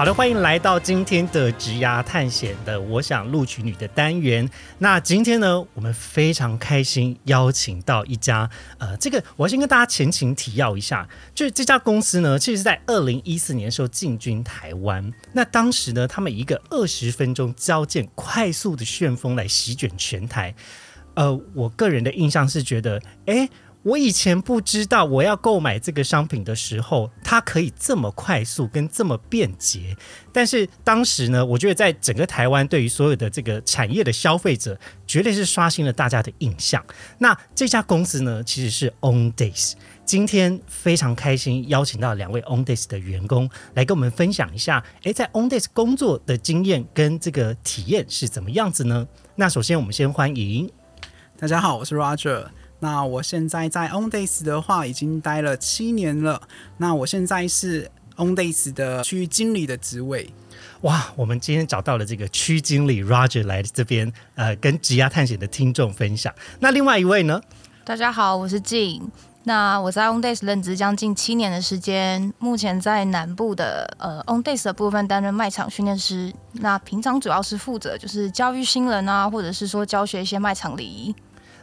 好的，欢迎来到今天的职涯探险的我想录取你的单元。那今天呢，我们非常开心邀请到一家呃，这个我先跟大家前情提要一下，就是这家公司呢，其实是在二零一四年的时候进军台湾。那当时呢，他们以一个二十分钟交件快速的旋风来席卷全台。呃，我个人的印象是觉得，哎。我以前不知道我要购买这个商品的时候，它可以这么快速跟这么便捷。但是当时呢，我觉得在整个台湾，对于所有的这个产业的消费者，绝对是刷新了大家的印象。那这家公司呢，其实是 On Days。今天非常开心邀请到两位 On Days 的员工来跟我们分享一下，诶，在 On Days 工作的经验跟这个体验是怎么样子呢？那首先我们先欢迎，大家好，我是 Roger。那我现在在 On Days 的话，已经待了七年了。那我现在是 On Days 的区域经理的职位。哇，我们今天找到了这个区经理 Roger 来这边，呃，跟职涯探险的听众分享。那另外一位呢？大家好，我是静。那我在 On Days 任职将近七年的时间，目前在南部的呃 On Days 的部分担任卖场训练师。那平常主要是负责就是教育新人啊，或者是说教学一些卖场礼仪。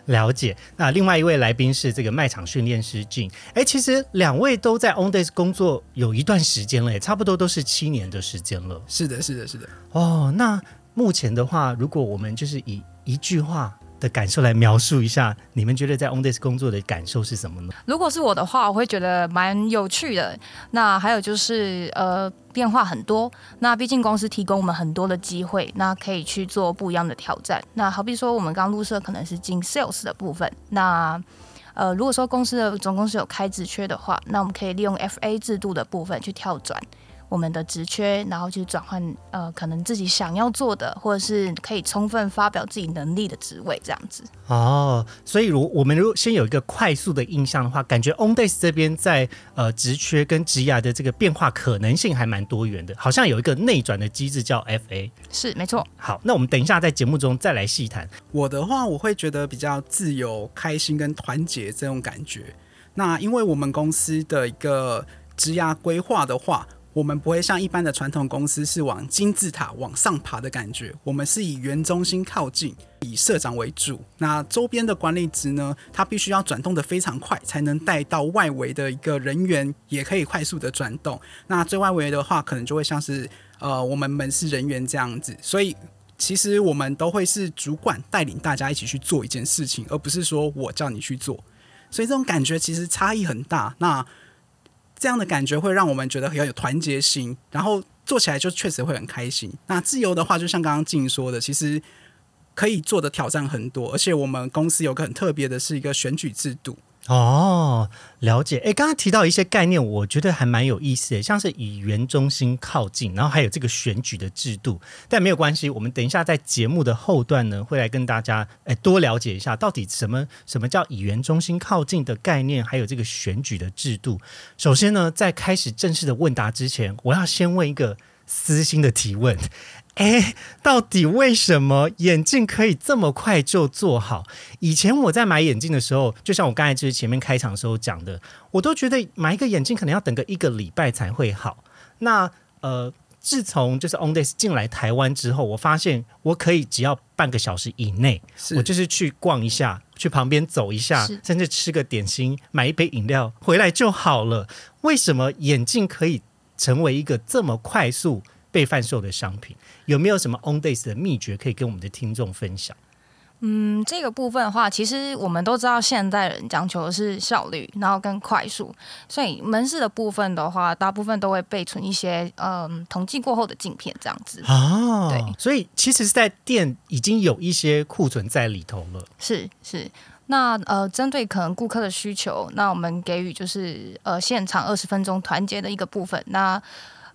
了解，那另外一位来宾是这个卖场训练师俊。哎，其实两位都在 On Days 工作有一段时间了，也差不多都是七年的时间了。是的，是的，是的。哦，那目前的话，如果我们就是以一句话。的感受来描述一下，你们觉得在 OnDays 工作的感受是什么呢？如果是我的话，我会觉得蛮有趣的。那还有就是，呃，变化很多。那毕竟公司提供我们很多的机会，那可以去做不一样的挑战。那好比说，我们刚入社可能是进 Sales 的部分。那呃，如果说公司的总公司有开职缺的话，那我们可以利用 FA 制度的部分去跳转。我们的职缺，然后去转换呃，可能自己想要做的，或者是可以充分发表自己能力的职位，这样子。哦，所以如我们如果先有一个快速的印象的话，感觉 OnDays 这边在呃职缺跟职涯的这个变化可能性还蛮多元的，好像有一个内转的机制叫 FA。是，没错。好，那我们等一下在节目中再来细谈。我的话，我会觉得比较自由、开心跟团结这种感觉。那因为我们公司的一个职涯规划的话。我们不会像一般的传统公司是往金字塔往上爬的感觉，我们是以原中心靠近，以社长为主。那周边的管理职呢，它必须要转动的非常快，才能带到外围的一个人员也可以快速的转动。那最外围的话，可能就会像是呃我们门市人员这样子。所以其实我们都会是主管带领大家一起去做一件事情，而不是说我叫你去做。所以这种感觉其实差异很大。那这样的感觉会让我们觉得很有团结心，然后做起来就确实会很开心。那自由的话，就像刚刚静说的，其实可以做的挑战很多，而且我们公司有个很特别的是一个选举制度。哦，了解。哎，刚刚提到一些概念，我觉得还蛮有意思的，像是以原中心靠近，然后还有这个选举的制度。但没有关系，我们等一下在节目的后段呢，会来跟大家哎多了解一下，到底什么什么叫以原中心靠近的概念，还有这个选举的制度。首先呢，在开始正式的问答之前，我要先问一个私心的提问。哎，到底为什么眼镜可以这么快就做好？以前我在买眼镜的时候，就像我刚才就是前面开场的时候讲的，我都觉得买一个眼镜可能要等个一个礼拜才会好。那呃，自从就是 On Days 进来台湾之后，我发现我可以只要半个小时以内，我就是去逛一下，去旁边走一下，甚至吃个点心，买一杯饮料回来就好了。为什么眼镜可以成为一个这么快速？被贩售的商品有没有什么 On Days 的秘诀可以跟我们的听众分享？嗯，这个部分的话，其实我们都知道，现代人讲求的是效率，然后跟快速。所以门市的部分的话，大部分都会备存一些嗯统计过后的镜片这样子啊。对，所以其实是在店已经有一些库存在里头了。是是，那呃，针对可能顾客的需求，那我们给予就是呃现场二十分钟团结的一个部分。那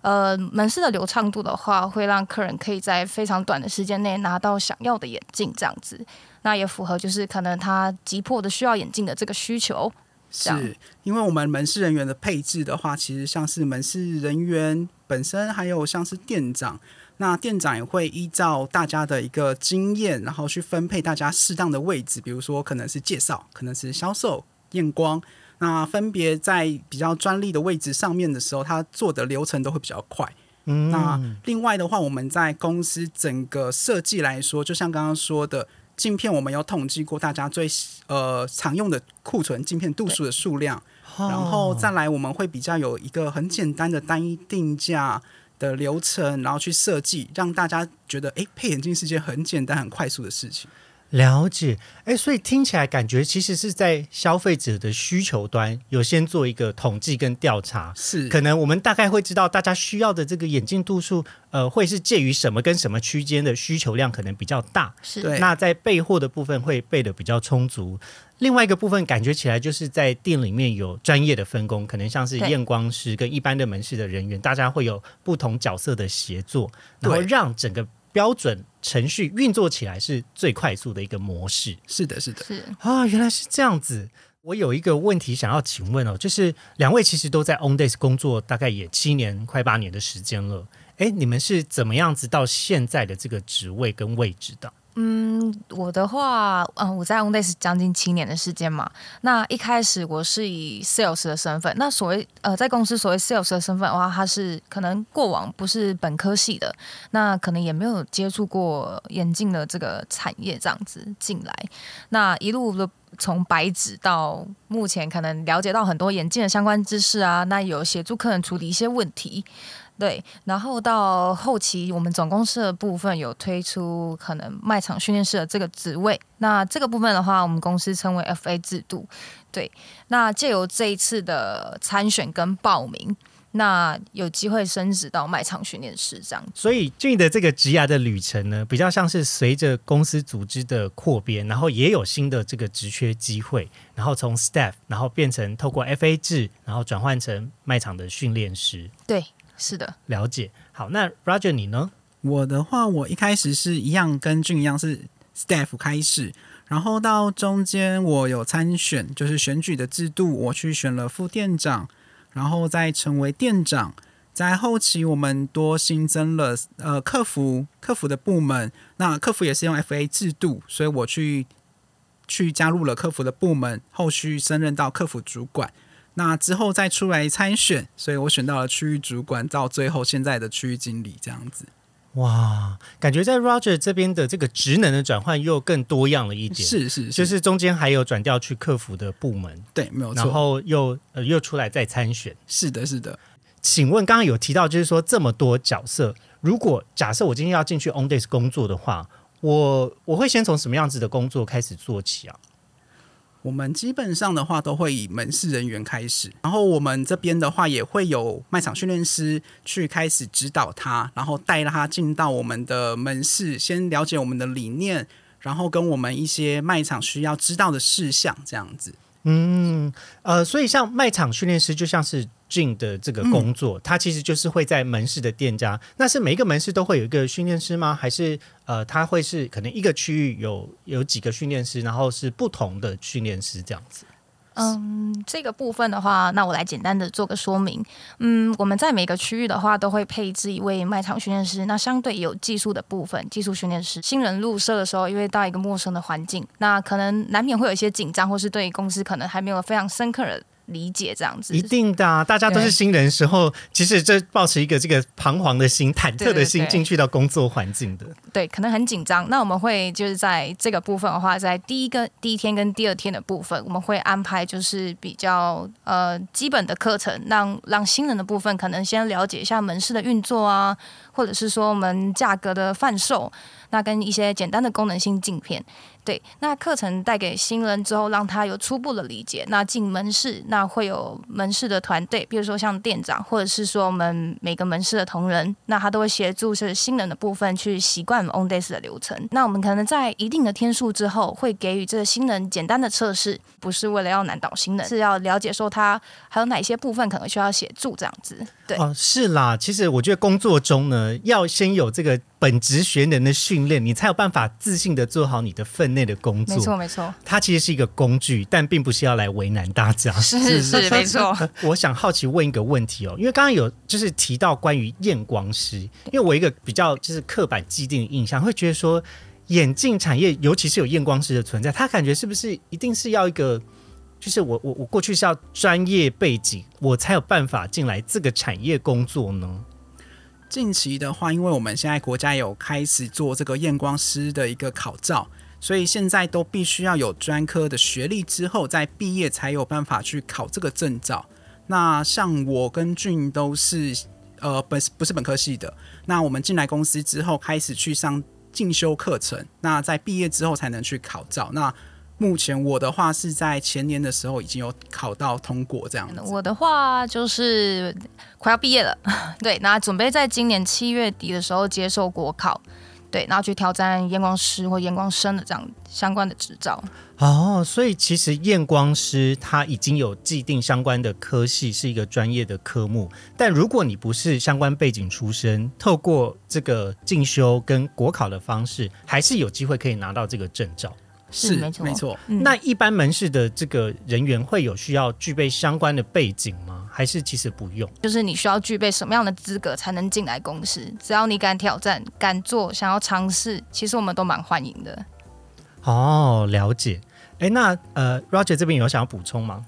呃，门市的流畅度的话，会让客人可以在非常短的时间内拿到想要的眼镜，这样子，那也符合就是可能他急迫的需要眼镜的这个需求。是因为我们门市人员的配置的话，其实像是门市人员本身，还有像是店长，那店长也会依照大家的一个经验，然后去分配大家适当的位置，比如说可能是介绍，可能是销售、验光，那分别在比较专利的位置上面的时候，它做的流程都会比较快。嗯，那另外的话，我们在公司整个设计来说，就像刚刚说的。镜片我们有统计过大家最呃常用的库存镜片度数的数量，然后再来我们会比较有一个很简单的单一定价的流程，然后去设计，让大家觉得哎配眼镜是件很简单很快速的事情。了解，哎，所以听起来感觉其实是在消费者的需求端有先做一个统计跟调查，是。可能我们大概会知道大家需要的这个眼镜度数，呃，会是介于什么跟什么区间的需求量可能比较大，是。对。那在备货的部分会备的比较充足。另外一个部分感觉起来就是在店里面有专业的分工，可能像是验光师跟一般的门市的人员，大家会有不同角色的协作，然后让整个标准程序运作起来是最快速的一个模式。是的，是的，是啊，原来是这样子。我有一个问题想要请问哦，就是两位其实都在 On Days 工作，大概也七年快八年的时间了。哎，你们是怎么样子到现在的这个职位跟位置的？嗯，我的话，嗯，我在 OnDays 将近七年的时间嘛。那一开始我是以 sales 的身份，那所谓呃，在公司所谓 sales 的身份的话，他是可能过往不是本科系的，那可能也没有接触过眼镜的这个产业这样子进来，那一路的。从白纸到目前，可能了解到很多眼镜的相关知识啊，那有协助客人处理一些问题，对，然后到后期，我们总公司的部分有推出可能卖场训练师的这个职位。那这个部分的话，我们公司称为 FA 制度。对，那借由这一次的参选跟报名，那有机会升职到卖场训练师这样。所以俊的这个职涯的旅程呢，比较像是随着公司组织的扩编，然后也有新的这个职缺机会，然后从 staff，然后变成透过 FA 制，然后转换成卖场的训练师。对，是的，了解。好，那 Roger 你呢？我的话，我一开始是一样跟俊一样是 staff 开始，然后到中间我有参选，就是选举的制度，我去选了副店长，然后再成为店长。在后期，我们多新增了呃客服客服的部门，那客服也是用 FA 制度，所以我去去加入了客服的部门，后续升任到客服主管。那之后再出来参选，所以我选到了区域主管，到最后现在的区域经理这样子。哇，感觉在 Roger 这边的这个职能的转换又更多样了一点，是是，就是中间还有转调去客服的部门，对，没有错。然后又呃又出来再参选。是的，是的。请问刚刚有提到，就是说这么多角色，如果假设我今天要进去 On Days 工作的话，我我会先从什么样子的工作开始做起啊？我们基本上的话都会以门市人员开始，然后我们这边的话也会有卖场训练师去开始指导他，然后带他进到我们的门市，先了解我们的理念，然后跟我们一些卖场需要知道的事项，这样子。嗯，呃，所以像卖场训练师就像是 Jin 的这个工作，他其实就是会在门市的店家，那是每一个门市都会有一个训练师吗？还是呃，他会是可能一个区域有有几个训练师，然后是不同的训练师这样子？嗯，这个部分的话，那我来简单的做个说明。嗯，我们在每个区域的话，都会配置一位卖场训练师。那相对有技术的部分，技术训练师。新人入社的时候，因为到一个陌生的环境，那可能难免会有一些紧张，或是对公司可能还没有非常深刻的理解，这样子。一定的、啊，大家都是新人时候，其实这抱持一个这个彷徨的心、忐忑的心进去到工作环境的。对，可能很紧张。那我们会就是在这个部分的话，在第一个第一天跟第二天的部分，我们会安排就是比较呃基本的课程，让让新人的部分可能先了解一下门市的运作啊，或者是说我们价格的贩售，那跟一些简单的功能性镜片。对，那课程带给新人之后，让他有初步的理解。那进门市，那会有门市的团队，比如说像店长，或者是说我们每个门市的同仁，那他都会协助是新人的部分去习惯 on days 的流程。那我们可能在一定的天数之后，会给予这个新人简单的测试，不是为了要难倒新人，是要了解说他还有哪些部分可能需要协助这样子。对，哦，是啦，其实我觉得工作中呢，要先有这个。本职学能的训练，你才有办法自信的做好你的分内的工作。没错，没错。它其实是一个工具，但并不是要来为难大家。是是，没错。我想好奇问一个问题哦，因为刚刚有就是提到关于验光师，因为我一个比较就是刻板既定的印象，会觉得说眼镜产业，尤其是有验光师的存在，他感觉是不是一定是要一个，就是我我我过去是要专业背景，我才有办法进来这个产业工作呢？近期的话，因为我们现在国家有开始做这个验光师的一个考照，所以现在都必须要有专科的学历之后再毕业，才有办法去考这个证照。那像我跟俊都是呃本不是本科系的，那我们进来公司之后开始去上进修课程，那在毕业之后才能去考照。那目前我的话是在前年的时候已经有考到通过这样子。我的话就是快要毕业了，对，那准备在今年七月底的时候接受国考，对，然后去挑战验光师或验光生的这样相关的执照。哦，所以其实验光师他已经有既定相关的科系，是一个专业的科目。但如果你不是相关背景出身，透过这个进修跟国考的方式，还是有机会可以拿到这个证照。是没错，没错。那一般门市的这个人员会有需要具备相关的背景吗？还是其实不用？就是你需要具备什么样的资格才能进来公司？只要你敢挑战、敢做、想要尝试，其实我们都蛮欢迎的。哦，了解。哎，那呃，Roger 这边有想要补充吗？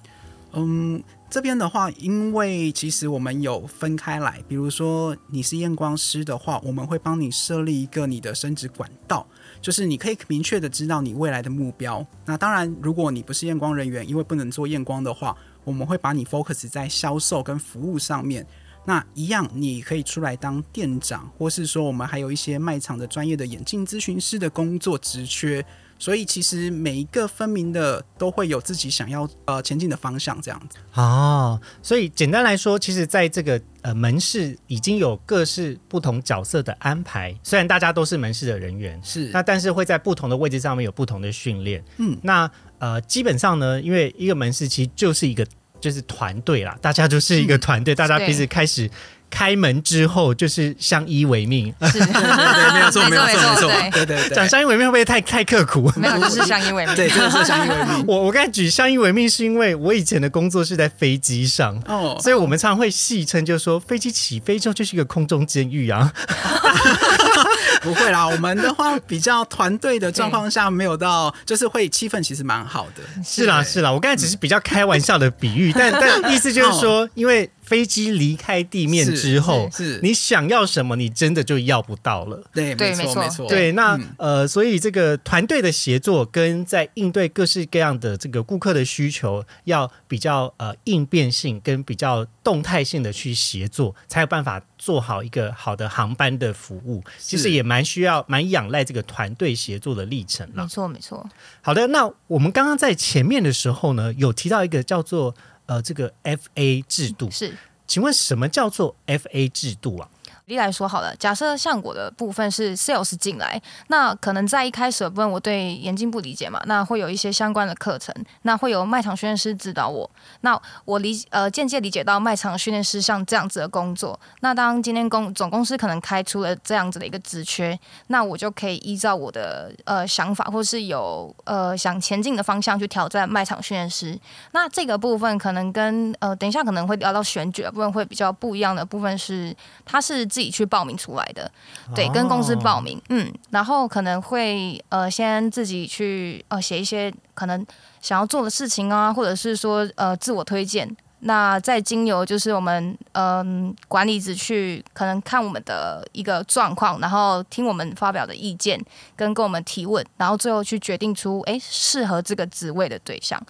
嗯，这边的话，因为其实我们有分开来，比如说你是验光师的话，我们会帮你设立一个你的升职管道。就是你可以明确的知道你未来的目标。那当然，如果你不是验光人员，因为不能做验光的话，我们会把你 focus 在销售跟服务上面。那一样，你可以出来当店长，或是说我们还有一些卖场的专业的眼镜咨询师的工作职缺。所以其实每一个分明的都会有自己想要呃前进的方向，这样子哦。所以简单来说，其实在这个呃门市已经有各式不同角色的安排。虽然大家都是门市的人员，是那但是会在不同的位置上面有不同的训练。嗯，那呃基本上呢，因为一个门市其实就是一个就是团队啦，大家就是一个团队，大家彼此开始。开门之后就是相依为命，是，对对，没有错，没有错，没错，对对对。讲相依为命会不会太太刻苦？没有，就是相依为命，对，就是相依为命。我我刚才举相依为命是因为我以前的工作是在飞机上，哦，所以我们常常会戏称，就说飞机起飞之后就是一个空中监狱啊。不会啦，我们的话比较团队的状况下没有到，就是会气氛其实蛮好的。是啦，是啦，我刚才只是比较开玩笑的比喻，但但意思就是说，因为。飞机离开地面之后，是你想要什么，你真的就要不到了。对，没错，没错。对，那呃，所以这个团队的协作跟在应对各式各样的这个顾客的需求，要比较呃应变性跟比较动态性的去协作，才有办法做好一个好的航班的服务。其实也蛮需要、蛮仰赖这个团队协作的历程了。没错，没错。好的，那我们刚刚在前面的时候呢，有提到一个叫做。呃，这个 F A 制度是，请问什么叫做 F A 制度啊？例来说好了，假设像我的部分是 sales 进来，那可能在一开始的部分我对眼镜不理解嘛，那会有一些相关的课程，那会有卖场训练师指导我，那我理呃间接理解到卖场训练师像这样子的工作，那当今天公总公司可能开出了这样子的一个职缺，那我就可以依照我的呃想法或是有呃想前进的方向去挑战卖场训练师，那这个部分可能跟呃等一下可能会聊到选举的部分会比较不一样的部分是，它是。自己去报名出来的，对，跟公司报名，嗯，然后可能会呃先自己去呃写一些可能想要做的事情啊，或者是说呃自我推荐，那再经由就是我们嗯管理者去可能看我们的一个状况，然后听我们发表的意见，跟跟我们提问，然后最后去决定出哎适合这个职位的对象。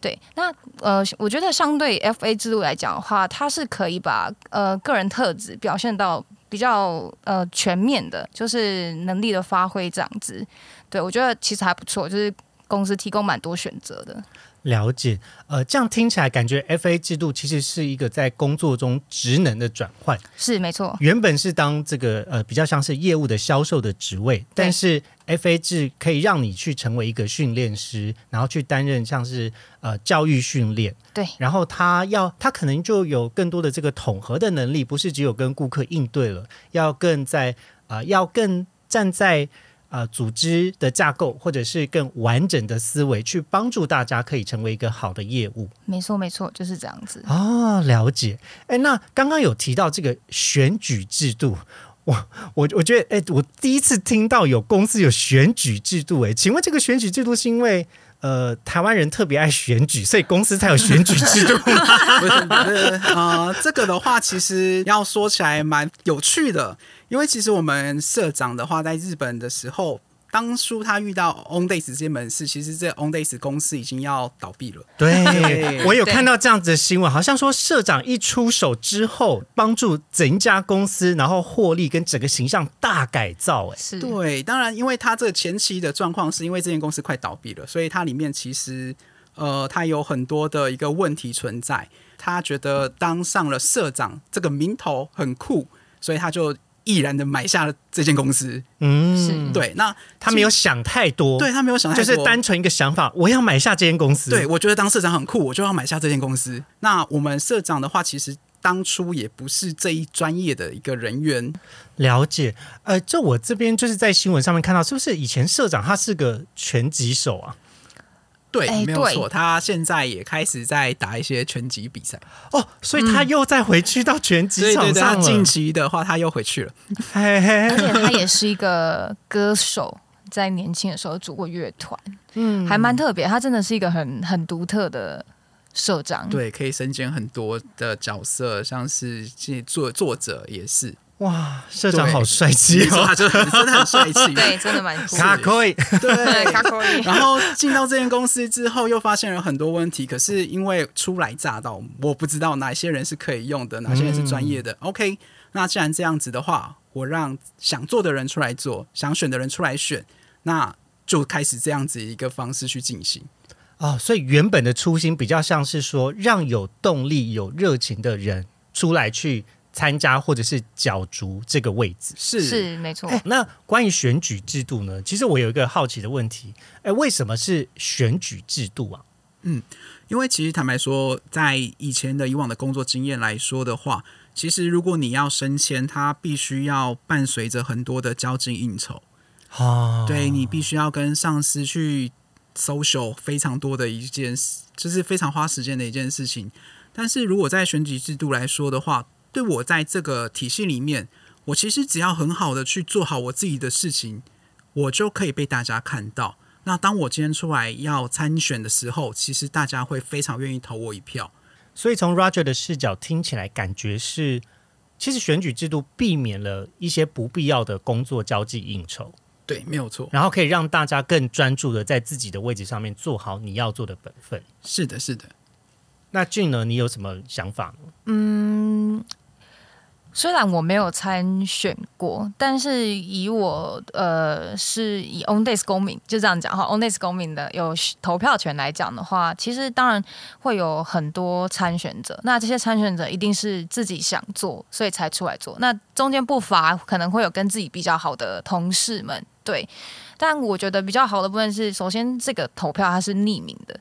对，那呃，我觉得相对 F A 制度来讲的话，它是可以把呃个人特质表现到比较呃全面的，就是能力的发挥这样子。对我觉得其实还不错，就是公司提供蛮多选择的。了解，呃，这样听起来感觉 FA 制度其实是一个在工作中职能的转换。是没错，原本是当这个呃比较像是业务的销售的职位，但是 FA 制可以让你去成为一个训练师，然后去担任像是呃教育训练。对，然后他要他可能就有更多的这个统合的能力，不是只有跟顾客应对了，要更在啊要更站在。呃，组织的架构或者是更完整的思维，去帮助大家可以成为一个好的业务。没错，没错，就是这样子。哦，了解。哎，那刚刚有提到这个选举制度，我我我觉得，哎，我第一次听到有公司有选举制度。哎，请问这个选举制度是因为呃台湾人特别爱选举，所以公司才有选举制度吗？不是，不是啊，这个的话其实要说起来蛮有趣的。因为其实我们社长的话，在日本的时候，当初他遇到 OnDays 这些门市，其实这 OnDays 公司已经要倒闭了。对，我有看到这样子的新闻，好像说社长一出手之后，帮助整家公司，然后获利跟整个形象大改造。哎，是对，当然，因为他这个前期的状况，是因为这间公司快倒闭了，所以它里面其实呃，它有很多的一个问题存在。他觉得当上了社长这个名头很酷，所以他就。毅然的买下了这间公司，嗯，对，那他没有想太多，对他没有想太多，就是单纯一个想法，我要买下这间公司。对我觉得当社长很酷，我就要买下这间公司。那我们社长的话，其实当初也不是这一专业的一个人员，了解。呃，就我这边就是在新闻上面看到，是不是以前社长他是个拳击手啊？对，没有错，他现在也开始在打一些拳击比赛。哦，所以他又再回去到拳击场上近期的话，他又回去了，而且他也是一个歌手，在年轻的时候组过乐团，嗯，还蛮特别。他真的是一个很很独特的社长，对，可以身兼很多的角色，像是作作者也是。哇，社长好帅气哦！他就真的很帅气，对，真的蛮酷卡可以，对，卡可以。然后进到这间公司之后，又发现了很多问题。可是因为初来乍到，我不知道哪些人是可以用的，哪些人是专业的。OK，那既然这样子的话，我让想做的人出来做，想选的人出来选，那就开始这样子一个方式去进行。哦，所以原本的初心比较像是说，让有动力、有热情的人出来去。参加或者是角逐这个位置是是没错。那关于选举制度呢？其实我有一个好奇的问题，哎，为什么是选举制度啊？嗯，因为其实坦白说，在以前的以往的工作经验来说的话，其实如果你要升迁，它必须要伴随着很多的交际应酬啊，对你必须要跟上司去 social 非常多的一件事，就是非常花时间的一件事情。但是如果在选举制度来说的话，对我在这个体系里面，我其实只要很好的去做好我自己的事情，我就可以被大家看到。那当我今天出来要参选的时候，其实大家会非常愿意投我一票。所以从 Roger 的视角听起来，感觉是其实选举制度避免了一些不必要的工作交际应酬。对，没有错。然后可以让大家更专注的在自己的位置上面做好你要做的本分。是的，是的。那俊呢？你有什么想法呢？嗯。虽然我没有参选过，但是以我呃是以 On Days 公民就这样讲哈，On Days 公民的有投票权来讲的话，其实当然会有很多参选者。那这些参选者一定是自己想做，所以才出来做。那中间不乏可能会有跟自己比较好的同事们，对。但我觉得比较好的部分是，首先这个投票它是匿名的，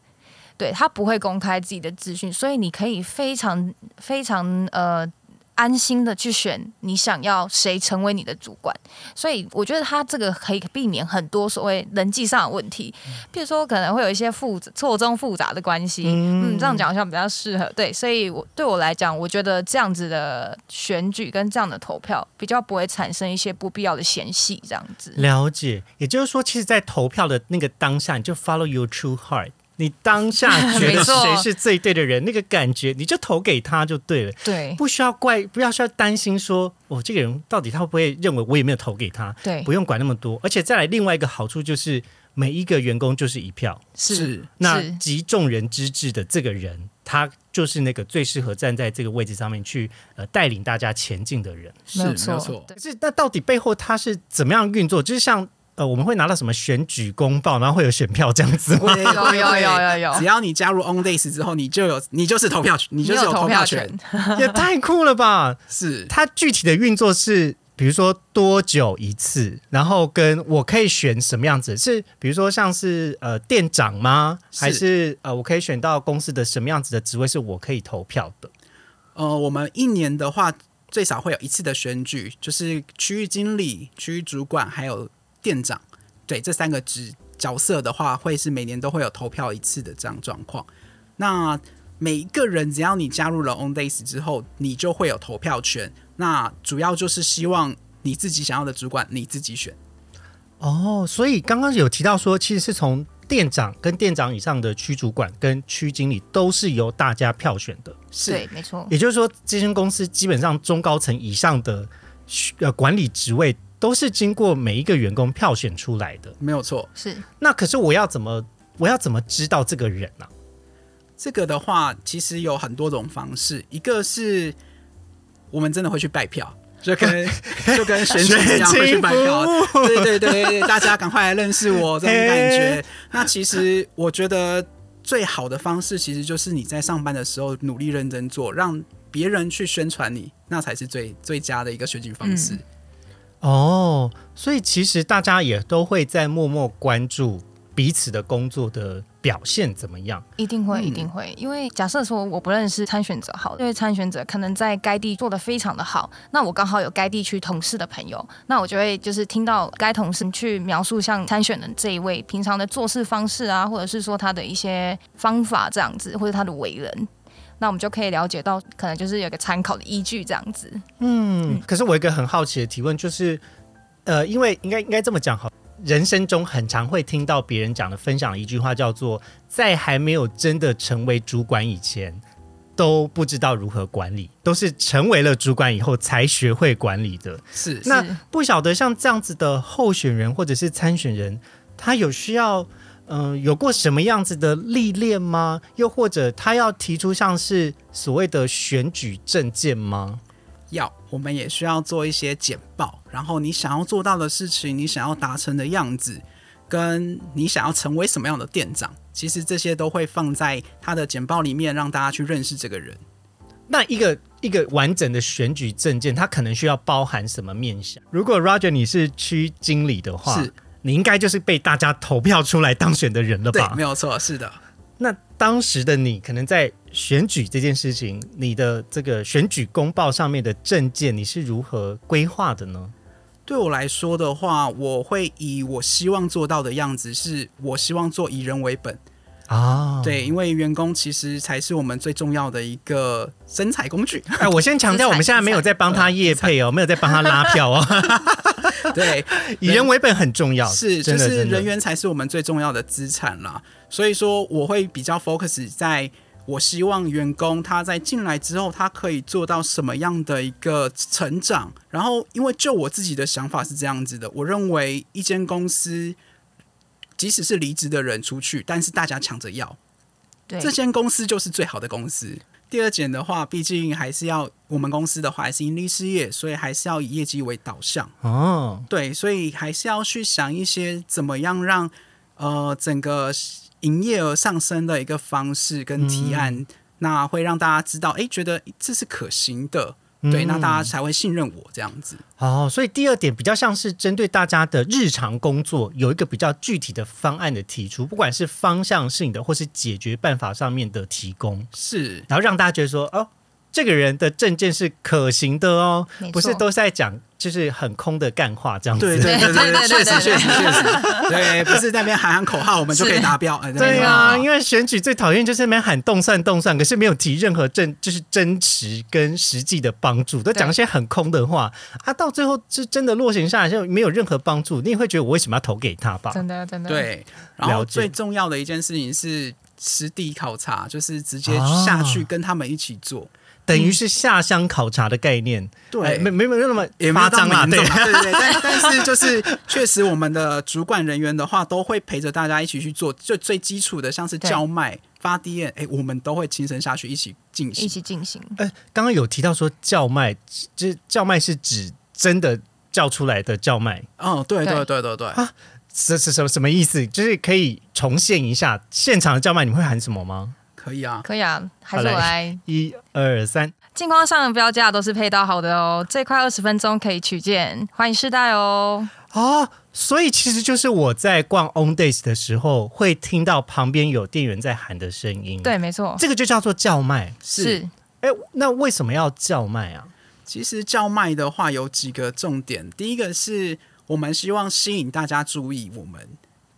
对他不会公开自己的资讯，所以你可以非常非常呃。安心的去选你想要谁成为你的主管，所以我觉得他这个可以避免很多所谓人际上的问题，譬如说可能会有一些复错综复杂的关系，嗯，这样讲好像比较适合。对，所以我对我来讲，我觉得这样子的选举跟这样的投票比较不会产生一些不必要的嫌隙，这样子。了解，也就是说，其实，在投票的那个当下，你就 follow your true heart。你当下觉得 谁是最对的人，那个感觉你就投给他就对了。对，不需要怪，不要需要担心说，哦，这个人到底他会不会认为我有没有投给他？对，不用管那么多。而且再来另外一个好处就是，每一个员工就是一票，是那集众人之智的这个人，他就是那个最适合站在这个位置上面去呃带领大家前进的人。是没有错没错，对可是那到底背后他是怎么样运作？就是像呃，我们会拿到什么选举公报，然后会有选票这样子吗？有有有有有只要你加入 On Days 之后，你就有你就是投票权，你你就是有投票投权权，，也太酷了吧！是它具体的运作是，比如说多久一次，然后跟我可以选什么样子？是比如说像是呃店长吗？是还是呃我可以选到公司的什么样子的职位是我可以投票的？呃，我们一年的话最少会有一次的选举，就是区域经理、区域主管还有店长，对这三个职角色的话，会是每年都会有投票一次的这样状况。那每一个人只要你加入了 On Days 之后，你就会有投票权。那主要就是希望你自己想要的主管你自己选。哦，所以刚刚有提到说，其实是从店长跟店长以上的区主管跟区经理都是由大家票选的。是对，没错，也就是说，这间公司基本上中高层以上的呃管理职位都是经过每一个员工票选出来的。没有错。是那可是我要怎么我要怎么知道这个人呢、啊？这个的话，其实有很多种方式。一个是我们真的会去拜票，就跟 就跟选举一样会去拜票。对对对对，大家赶快来认识我这种感觉。那其实我觉得最好的方式，其实就是你在上班的时候努力认真做，让别人去宣传你，那才是最最佳的一个选举方式。嗯哦，所以其实大家也都会在默默关注彼此的工作的表现怎么样。一定会，嗯一定会。因为假设说我不认识参选者，好，因为参选者可能在该地做的非常的好，那我刚好有该地区同事的朋友，那我就会就是听到该同事去描述像参选人这一位平常的做事方式啊，或者是说他的一些方法这样子，或者他的为人。那我们就可以了解到，可能就是有个参考的依据这样子。嗯，可是我有一个很好奇的提问，就是呃，因为应该应该这么讲好，人生中很常会听到别人讲的分享的一句话，叫做在还没有真的成为主管以前。都不知道如何管理，都是成为了主管以后才学会管理的。是那是不晓得像这样子的候选人或者是参选人，他有需要嗯、呃有过什么样子的历练吗？又或者他要提出像是所谓的选举证件吗？要，我们也需要做一些简报，然后你想要做到的事情，你想要达成的样子，跟你想要成为什么样的店长，其实这些都会放在他的简报里面，让大家去认识这个人。那一个一个完整的选举证件，它可能需要包含什么面向？如果 Roger 你是区经理的话，是你应该就是被大家投票出来当选的人了对吧，没？有错，是的。那当时的你，可能在选举这件事情，你的这个选举公报上面的证件，你是如何规划的呢？对我来说的话，我会以我希望做到的样子，是我希望做以人为本。啊，对，因为员工其实才是我们最重要的一个生财工具。哎，我先强调，我们现在没有在帮他业配哦，没有在帮他拉票哦，对，以人为本很重要，是，就是人员才是我们最重要的资产啦。所以说，我会比较 focus 在我希望员工他在进来之后，他可以做到什么样的一个成长。然后，因为就我自己的想法是这样子的，我认为一间公司，即使是离职的人出去，但是大家抢着要，对，这间公司就是最好的公司。第二点的话，毕竟还是要我们公司的话还是盈利事业，所以还是要以业绩为导向。哦，对，所以还是要去想一些怎么样让呃整个营业额上升的一个方式跟提案，那会让大家知道，哎，觉得这是可行的，对，嗯那大家才会信任我这样子。哦，所以第二点比较像是针对大家的日常工作有一个比较具体的方案的提出，不管是方向性的或是解决办法上面的提供，是，然后让大家觉得说，哦，这个人的证件是可行的哦不是都是在讲就是很空的干话这样子。对对对对 对，确对对对。实确实确实，对，不是在那边喊喊口号，我们就可以达标。哎对啊，因为为选举最讨厌就是那边喊动算动算，可是没有提任何证就是真实跟实际的帮助，都讲一些很空的话。啊，到最后是真的落行下来就没有任何帮助，你也会觉得我为什么要投给他吧？真的真的，对，然后了解。最重要的一件事情是实地考察，就是直接啊。下去跟他们一起做。等于是下乡考察的概念。对哎没没没有那么夸张啦，对 对对对，但但是就是确实我们的主管人员的话，都会陪着大家一起去做，就最基础的像是叫卖、发 D N，哎，我们都会亲身下去一起进行一。起进行。呃，刚刚有提到说叫卖，就是叫卖是指真的叫出来的叫卖，哦，对对对对对啊，这是什么什么意思？就是可以重现一下现场的叫卖，你们会喊什么吗？可以啊。可以啊，还是我来。一二三，镜框上的标价都是配到好的哦，最快二十分钟可以取件，欢迎试戴哦。哦，所以其实就是我在逛 On Days 的时候，会听到旁边有店员在喊的声音。，对，没错，这个就叫做叫卖。是哎，那为什么要叫卖啊？其实叫卖的话有几个重点，第一个是我们希望吸引大家注意我们，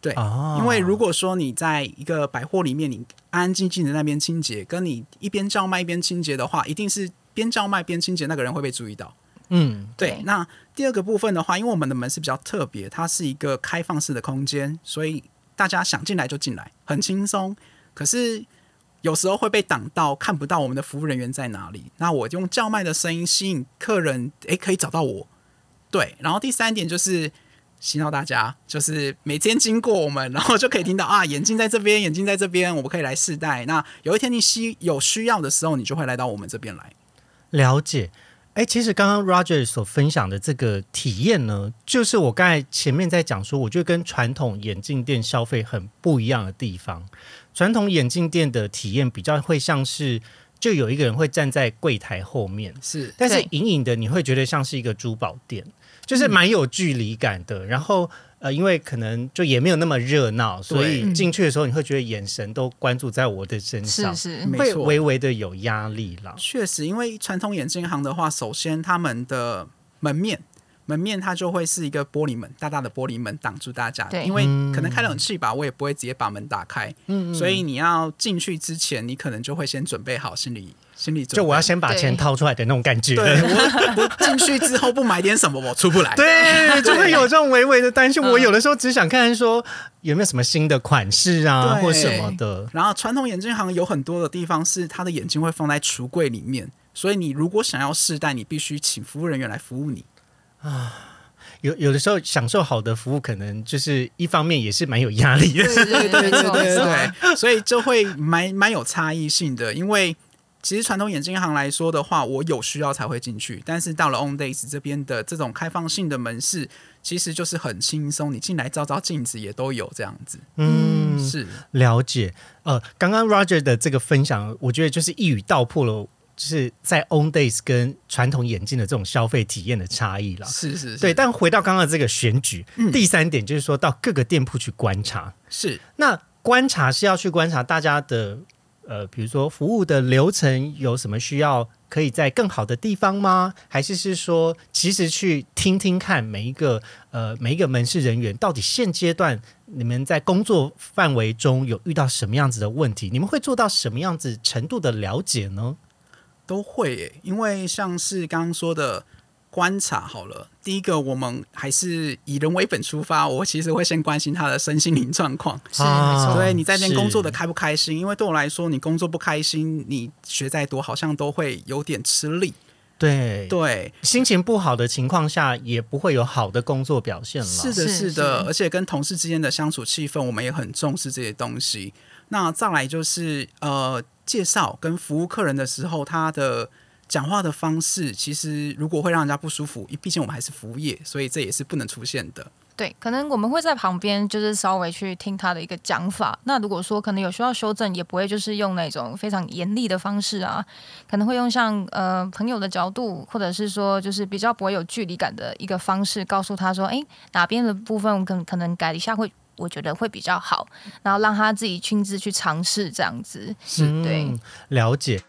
对，哦因为如果说你在一个百货里面，你安安静静的那边清洁，跟你一边叫卖一边清洁的话，一定是边叫卖边清洁那个人会被注意到。嗯，对，对那第二个部分的话，因为我们的门是比较特别，它是一个开放式的空间，所以大家想进来就进来，很轻松。可是有时候会被挡到，看不到我们的服务人员在哪里。那我用叫卖的声音吸引客人，诶，可以找到我。对，然后第三点就是洗脑大家，就是每天经过我们，然后就可以听到啊，眼镜在这边，眼镜在这边，我们可以来试戴。那有一天你需有需要的时候，你就会来到我们这边来。了解。哎，其实刚刚 Roger 所分享的这个体验呢，就是我刚才前面在讲说，我觉得跟传统眼镜店消费很不一样的地方。传统眼镜店的体验比较会像是，就有一个人会站在柜台后面，是但是隐隐的你会觉得像是一个珠宝店，就是蛮有距离感的。然后呃，因为可能就也没有那么热闹，所以进去的时候你会觉得眼神都关注在我的身上是，是，会没错微微的有压力了。确实，因为传统眼镜行的话，首先他们的门面。门面它就会是一个玻璃门，大大的玻璃门挡住大家。对因为可能开冷气吧，我也不会直接把门打开。嗯所以你要进去之前，你可能就会先准备好心理心理就我要先把钱掏出来的那种感觉。我我进去之后不买点什么，我出不来。对，就会有这种微微的担心。我有的时候只想看说有没有什么新的款式啊，或什么的。然后传统眼镜行有很多的地方是他的眼镜会放在橱柜里面，所以你如果想要试戴，你必须请服务人员来服务你啊。有有的时候享受好的服务，可能就是一方面也是蛮有压力的，对对对对 对，所以就会蛮蛮有差异性的，因为其实传统眼镜行来说的话，我有需要才会进去，但是到了 On Days 这边的这种开放性的门市，其实就是很轻松，你进来照照镜子也都有这样子。嗯，是了解。呃，刚刚 Roger 的这个分享，我觉得就是一语道破了，就是在 On Days 跟传统眼镜的这种消费体验的差异了。是是是，对，但回到刚刚的这个选举，第三点就是说到各个店铺去观察。是那观察是要去观察大家的呃，比如说服务的流程有什么需要可以在更好的地方吗？还是是说，其实去听听看每一个呃每一个门市人员到底现阶段你们在工作范围中有遇到什么样子的问题？你们会做到什么样子程度的了解呢？都会，因为像是刚刚说的观察好了，第一个我们还是以人为本出发，我其实会先关心他的身心灵状况。是啊没错。所以你在那边工作的开不开心？因为对我来说，你工作不开心，你学再多好像都会有点吃力。对对，心情不好的情况下，也不会有好的工作表现了。是的，是是的，是而且跟同事之间的相处气氛，我们也很重视这些东西。那再来就是呃，介绍跟服务客人的时候，他的讲话的方式，其实如果会让人家不舒服，毕竟我们还是服务业，所以这也是不能出现的。对，可能我们会在旁边，就是稍微去听他的一个讲法。那如果说可能有需要修正，也不会就是用那种非常严厉的方式啊，可能会用像呃朋友的角度，或者是说就是比较不会有距离感的一个方式，告诉他说，哎，哪边的部分可可能改一下会。我觉得会比较好，然后让他自己亲自去尝试这样子。是对嗯，了解。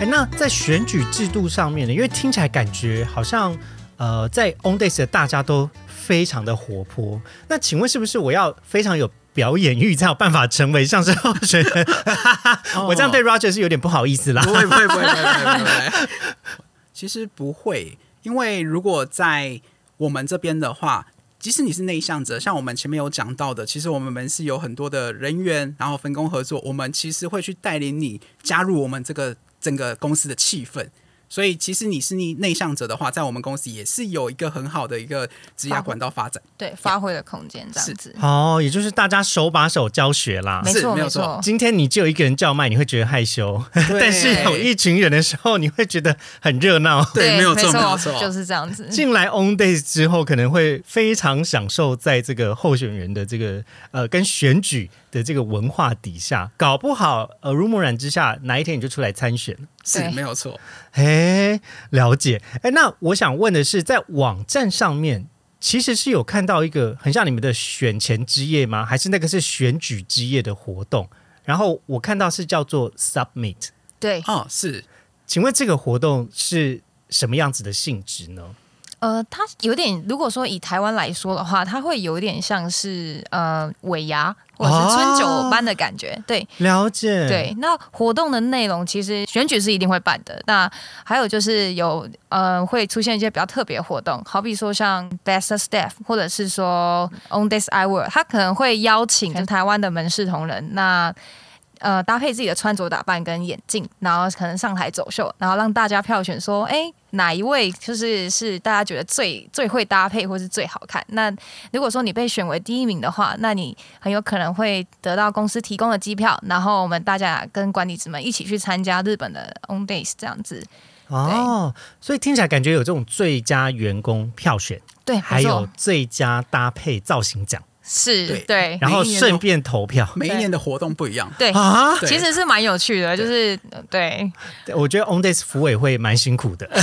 哎，那在选举制度上面呢？因为听起来感觉好像呃，在 On Days 的大家都非常的活泼。那请问是不是我要非常有表演欲才有办法成为上市候选人？我这样对 Roger 是有点不好意思啦。不会，不会，不会，不会，不会。不会 其实不会，因为如果在我们这边的话，即使你是内向者，像我们前面有讲到的，其实我们门市有很多的人员，然后分工合作，我们其实会去带领你加入我们这个整个公司的气氛。所以，其实你是你内向者的话，在我们公司也是有一个很好的一个职业管道发展。对，发挥的空间这样子。哦，也就是大家手把手教学啦。没错，没有错。今天你只有一个人叫卖，你会觉得害羞；但是有一群人的时候，你会觉得很热闹。对，没有错，没有错，就是这样子。进来 On Days 之后，可能会非常享受在这个候选人的这个呃跟选举。的这个文化底下，搞不好耳濡目染之下，哪一天你就出来参选了，是没有错。哎，了解。哎，那我想问的是，在网站上面，其实是有看到一个很像你们的选前之夜吗？还是那个是选举之夜的活动？然后我看到是叫做 Submit。对，哦，是。请问这个活动是什么样子的性质呢？呃，它有点，如果说以台湾来说的话，它会有点像是呃尾牙或者是春酒般的感觉。对，了解。对，那活动的内容其实选举是一定会办的。那还有就是有呃会出现一些比较特别活动，好比说像 Best Staff，或者是说 On This I Work，他可能会邀请台湾的门市同仁那。呃，搭配自己的穿着打扮跟眼镜，然后可能上台走秀，然后让大家票选说，哎，哪一位就是是大家觉得最最会搭配或是最好看？那如果说你被选为第一名的话，那你很有可能会得到公司提供的机票，然后我们大家跟管理职们一起去参加日本的 On Days 这样子。哦，所以听起来感觉有这种最佳员工票选，对，还有最佳搭配造型奖。是对，然后顺便投票。每一年的活动不一样，对啊，其实是蛮有趣的，就是对。我觉得 On Days 服委会蛮辛苦的，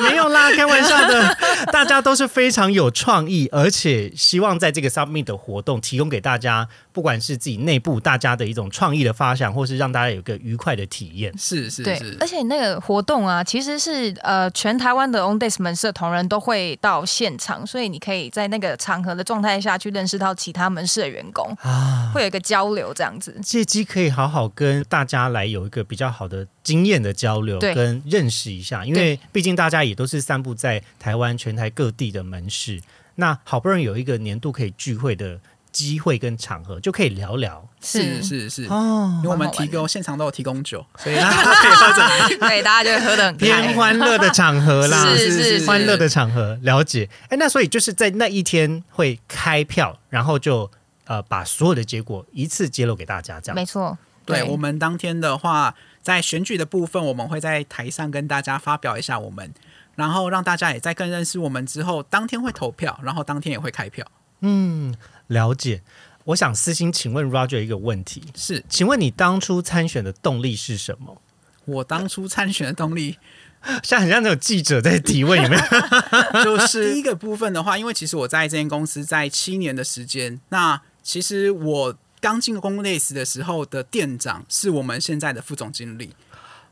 没有啦，开玩笑的。大家都是非常有创意，而且希望在这个 Submit 的活动提供给大家，不管是自己内部大家的一种创意的发想，或是让大家有个愉快的体验。是是是，而且那个活动啊，其实是呃，全台湾的 On Days 门市同仁都会到现场，所以你可以在那个场合的状态下去。认识到其他门市的员工啊，会有一个交流，这样子借机可以好好跟大家来有一个比较好的经验的交流，跟认识一下。因为毕竟大家也都是散布在台湾全台各地的门市，那好不容易有一个年度可以聚会的。机会跟场合就可以聊聊，是。是是哦，因为我们提供现场都有提供酒，所以大家可以喝着，对，大家就会喝的很偏欢乐的场合啦，是是欢乐的场合，了解。哎，那所以就是在那一天会开票，然后就呃把所有的结果一次揭露给大家，这样。没错。对。我们当天的话，在选举的部分，我们会在台上跟大家发表一下我们，然后让大家也在更认识我们之后，当天会投票，然后当天也会开票，嗯。了解，我想私心请问 Roger 一个问题，是，请问你当初参选的动力是什么？我当初参选的动力，像很像那种记者在提问，有没有？就是第一个部分的话，因为其实我在这间公司在七年的时间，那其实我刚进公类似的时候的店长是我们现在的副总经理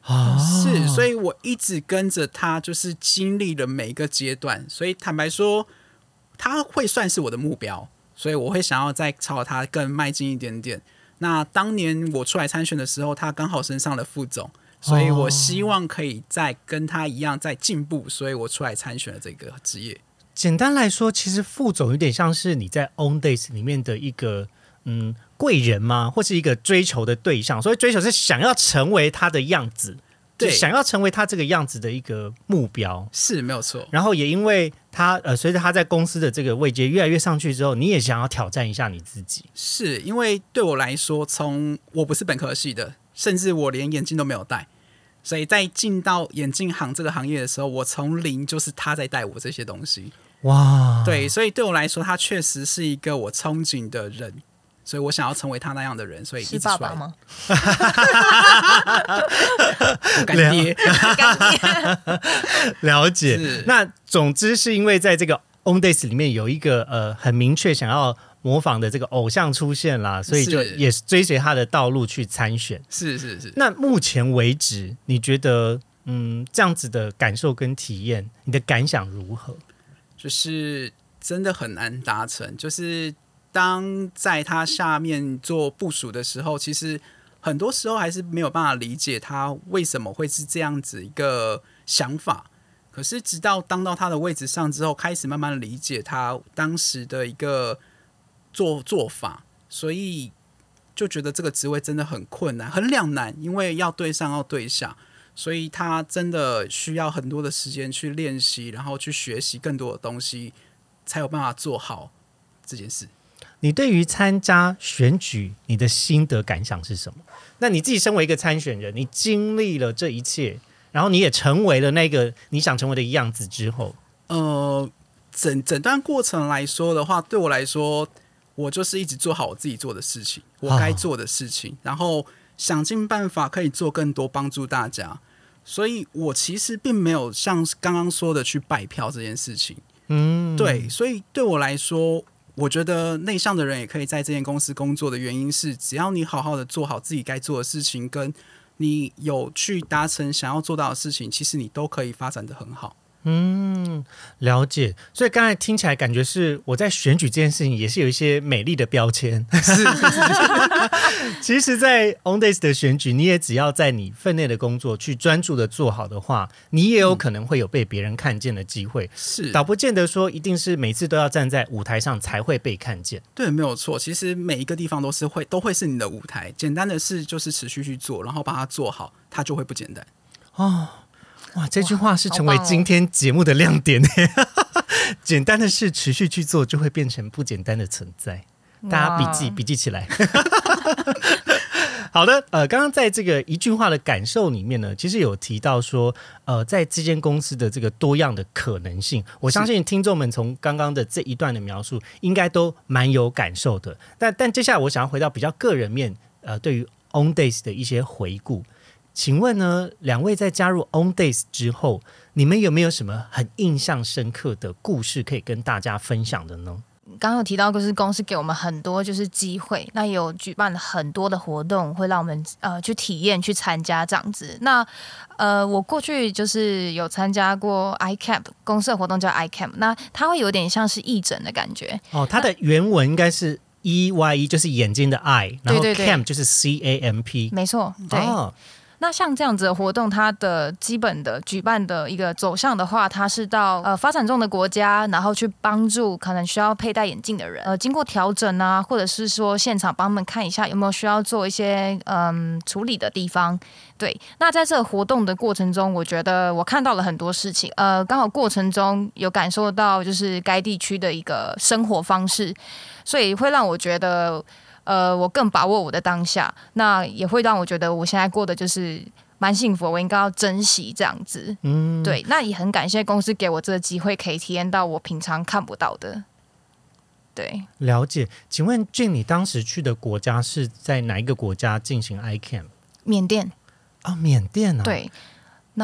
啊，是，所以我一直跟着他，就是经历了每一个阶段，所以坦白说，他会算是我的目标。所以我会想要再朝他更迈进一点点。那当年我出来参选的时候，他刚好升上了副总，所以我希望可以再跟他一样再进步，所以我出来参选了这个职业。简单来说，其实副总有点像是你在 On Days 里面的一个嗯贵人吗？或是一个追求的对象？所以追求是想要成为他的样子。对，想要成为他这个样子的一个目标是没有错。然后也因为他呃，随着他在公司的这个位阶越来越上去之后，你也想要挑战一下你自己。是因为对我来说，从我不是本科系的，甚至我连眼镜都没有戴，所以在进到眼镜行这个行业的时候，我从零就是他在带我这些东西。哇，对，所以对我来说，他确实是一个我憧憬的人。所以我想要成为他那样的人，所以是爸爸吗？干爹，干爹，了解。那总之是因为在这个 On Days 里面有一个呃很明确想要模仿的这个偶像出现啦，所以就也是追随他的道路去参选。是是是。那目前为止，你觉得嗯这样子的感受跟体验，你的感想如何？就是真的很难达成，就是。当在他下面做部署的时候，其实很多时候还是没有办法理解他为什么会是这样子一个想法。可是直到当到他的位置上之后，开始慢慢理解他当时的一个做做法，所以就觉得这个职位真的很困难，很两难，因为要对上要对下，所以他真的需要很多的时间去练习，然后去学习更多的东西，才有办法做好这件事。你对于参加选举，你的心得感想是什么？那你自己身为一个参选人，你经历了这一切。然后你也成为了那个你想成为的样子之后，呃，整整段过程来说的话，对我来说，我就是一直做好我自己做的事情，我该做的事情，然后想尽办法可以做更多帮助大家。所以我其实并没有像刚刚说的去拜票这件事情。嗯，对，所以对我来说，我觉得内向的人也可以在这间公司工作的原因是，只要你好好的做好自己该做的事情，跟。你有去达成想要做到的事情，其实你都可以发展的很好。嗯，了解。所以刚才听起来感觉是我在选举这件事情也是有一些美丽的标签。是，其实，在 On Days 的选举，你也只要在你分内的工作去专注的做好的话，你也有可能会有被别人看见的机会。是，倒不见得说一定是每次都要站在舞台上才会被看见。对，没有错。其实每一个地方都是会都会是你的舞台。简单的事就是持续去做，然后把它做好，它就会不简单。哦。哇，这句话是成为今天节目的亮点。简单的事持续去做，就会变成不简单的存在。大家笔记笔记起来。好的，呃，刚刚在这个一句话的感受里面呢，其实有提到说，呃，在这间公司的这个多样的可能性，我相信听众们从刚刚的这一段的描述，应该都蛮有感受的。但但接下来我想要回到比较个人面，呃，对于 On Days 的一些回顾。请问呢，两位在加入 On Days 之后，你们有没有什么很印象深刻的故事可以跟大家分享的呢？刚刚有提到，就是公司给我们很多就是机会，那有举办了很多的活动，会让我们呃去体验、去参加这样子。那呃，我过去就是有参加过 iCamp 公司的活动，叫 iCamp，那它会有点像是义诊的感觉。哦，它的原文应该是 E Y E，就是眼睛的 I，然后 Camp 就是 C A M P，没错，对。那像这样子的活动，它的基本的举办的一个走向的话，它是到呃发展中的国家，然后去帮助可能需要佩戴眼镜的人，呃，经过调整啊，或者是说现场帮他们看一下有没有需要做一些嗯处理的地方。对，那在这个活动的过程中，我觉得我看到了很多事情，呃，刚好过程中有感受到就是该地区的一个生活方式，所以会让我觉得。呃，我更把握我的当下，那也会让我觉得我现在过的就是蛮幸福，我应该要珍惜这样子。嗯，对，那也很感谢公司给我这个机会，可以体验到我平常看不到的。对，了解。请问俊，你当时去的国家是在哪一个国家进行 iCam？缅甸啊，缅甸啊，对，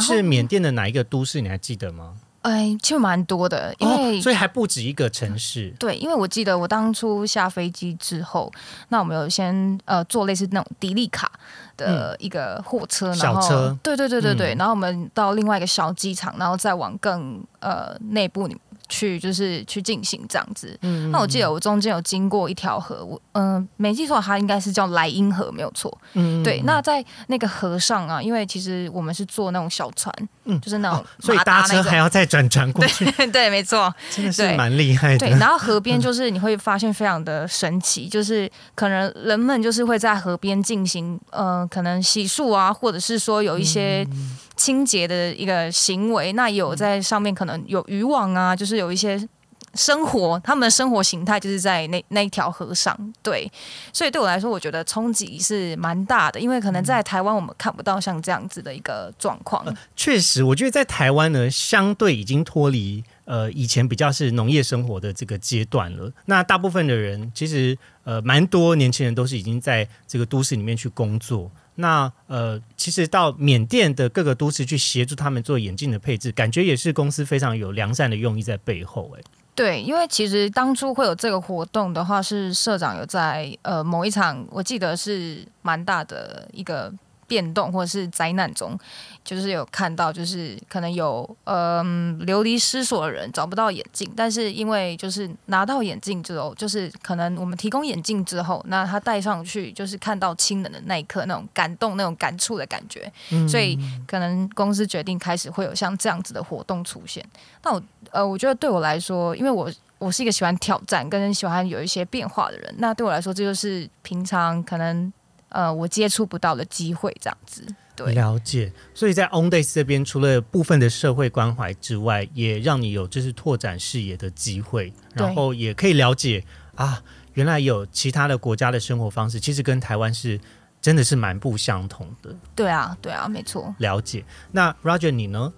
是缅甸的哪一个都市？你还记得吗？哎，其实蛮多的，因为所以还不止一个城市。对，因为我记得我当初下飞机之后，那我们有先呃坐类似那种迪丽卡的一个货车，然后，对对对对对，然后我们到另外一个小机场，然后再往更呃内部去就是去进行这样子。嗯，那我记得我中间有经过一条河，我嗯没记错，它应该是叫莱茵河，没有错。嗯，对。那在那个河上啊，因为其实我们是坐那种小船，嗯，就是那种，所以搭车还要再转船过去。对，没错，真的是蛮厉害的。对，然后河边就是你会发现非常的神奇，就是可能人们就是会在河边进行呃可能洗漱啊，或者是说有一些。清洁的一个行为，那有在上面可能有渔网啊，就是有一些生活，他们的生活形态就是在那那一条河上，对，所以对我来说，我觉得冲击是蛮大的，因为可能在台湾我们看不到像这样子的一个状况。确实，我觉得在台湾呢，相对已经脱离呃以前比较是农业生活的这个阶段了。那大部分的人其实呃蛮多年轻人都是已经在这个都市里面去工作。那呃，其实到缅甸的各个都市去协助他们做眼镜的配置，感觉也是公司非常有良善的用意在背后。哎，对，因为其实当初会有这个活动的话，是社长有在呃某一场，我记得是蛮大的一个变动或者是灾难中，就是有看到，就是可能有呃流离失所的人找不到眼镜，但是因为就是拿到眼镜之后，就是可能我们提供眼镜之后，那他戴上去就是看到亲人的那一刻那种感动、那种感触的感觉，所以可能公司决定开始会有像这样子的活动出现。那我呃，我觉得对我来说，因为我我是一个喜欢挑战跟喜欢有一些变化的人，那对我来说，这就是平常可能。呃，我接触不到的机会，这样子，对，了解。所以在 On Days 这边，除了部分的社会关怀之外，也让你有就是拓展视野的机会，然后也可以了解啊，原来有其他的国家的生活方式，其实跟台湾是真的是蛮不相同的。对啊，对啊，没错。了解。那 Roger 你呢？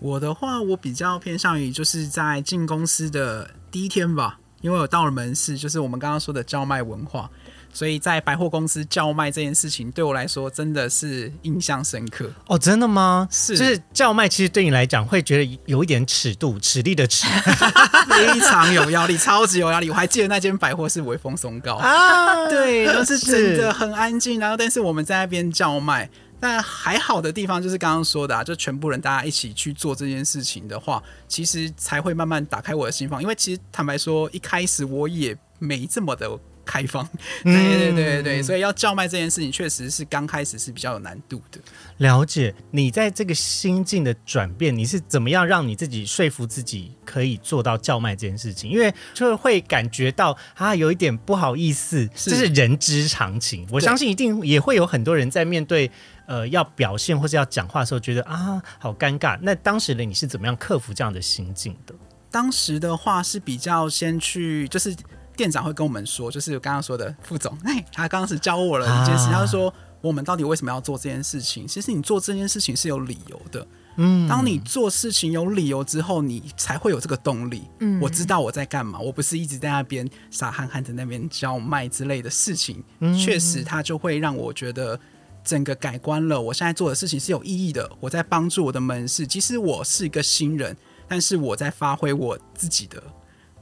我的话，我比较偏向于就是在进公司的第一天吧，因为我到了门市，就是我们刚刚说的叫卖文化。所以在百货公司叫卖这件事情，对我来说真的是印象深刻哦。真的吗？是，就是叫卖，其实对你来讲会觉得有一点尺度、尺力的尺，非常有压力，超级有压力。我还记得那间百货是微风松糕啊，对，就是真的很安静。然后，但是我们在那边叫卖，但还好的地方就是刚刚说的，啊，就全部人大家一起去做这件事情的话，其实才会慢慢打开我的心房。因为其实坦白说，一开始我也没这么的。开放，对对对对，所以要叫卖这件事情，确实是刚开始是比较有难度的。了解你在这个心境的转变，你是怎么样让你自己说服自己可以做到叫卖这件事情？因为就会感觉到啊，有一点不好意思，这是人之常情。我相信一定也会有很多人在面对呃要表现或者要讲话的时候，觉得啊好尴尬。那当时的你是怎么样克服这样的心境的？当时的话是比较先去就是。店长会跟我们说，就是刚刚说的副总，哎，他刚刚是教我了一件事，他说我们到底为什么要做这件事情？其实你做这件事情是有理由的，嗯，当你做事情有理由之后，你才会有这个动力。嗯，我知道我在干嘛，我不是一直在那边傻憨憨在那边叫卖之类的事情。确实，他就会让我觉得整个改观了。我现在做的事情是有意义的，我在帮助我的门市。其实我是一个新人，但是我在发挥我自己的。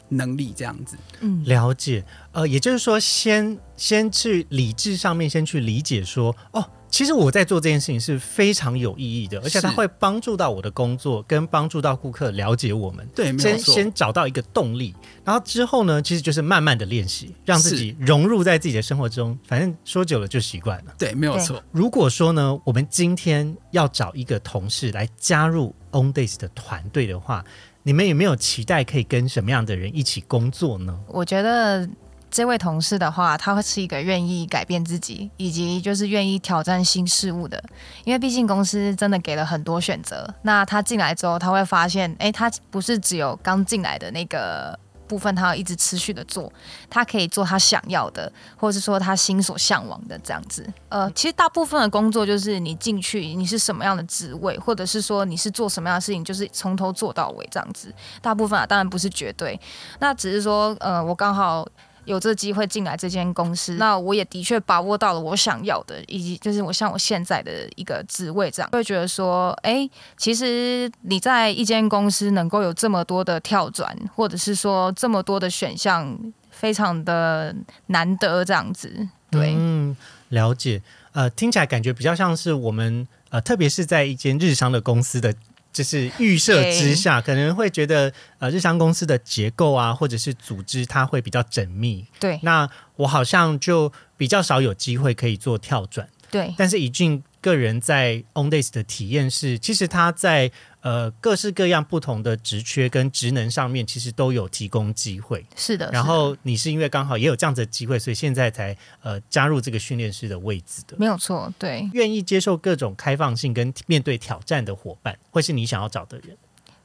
能力这样子，嗯，了解，呃，也就是说，先先去理智上面先去理解说，哦，其实我在做这件事情是非常有意义的，而且它会帮助到我的工作，跟帮助到顾客了解我们。对，先先找到一个动力，然后之后呢，其实就是慢慢的练习，让自己融入在自己的生活中，反正说久了就习惯了。对，没有错。如果说呢，我们今天要找一个同事来加入 On Days 的团队的话。你们有没有期待可以跟什么样的人一起工作呢？我觉得这位同事的话，他会是一个愿意改变自己，以及就是愿意挑战新事物的。因为毕竟公司真的给了很多选择，那他进来之后，他会发现，哎，他不是只有刚进来的那个。部分他要一直持续的做，他可以做他想要的，或者是说他心所向往的这样子。呃，其实大部分的工作就是你进去，你是什么样的职位，或者是说你是做什么样的事情，就是从头做到尾这样子。大部分啊，当然不是绝对，那只是说，呃，我刚好。有这机会进来这间公司，那我也的确把握到了我想要的，以及就是我像我现在的一个职位这样，会觉得说，哎，其实你在一间公司能够有这么多的跳转，或者是说这么多的选项，非常的难得这样子。对，嗯，了解。呃，听起来感觉比较像是我们呃，特别是在一间日商的公司的。就是预设之下，可能会觉得呃，日商公司的结构啊，或者是组织，它会比较缜密。对，那我好像就比较少有机会可以做跳转。对，但是以俊个人在 On Days 的体验是，其实他在。呃，各式各样不同的职缺跟职能上面，其实都有提供机会。是的。然后你是因为刚好也有这样子的机会，所以现在才呃加入这个训练师的位置的。没有错，对。愿意接受各种开放性跟面对挑战的伙伴，会是你想要找的人。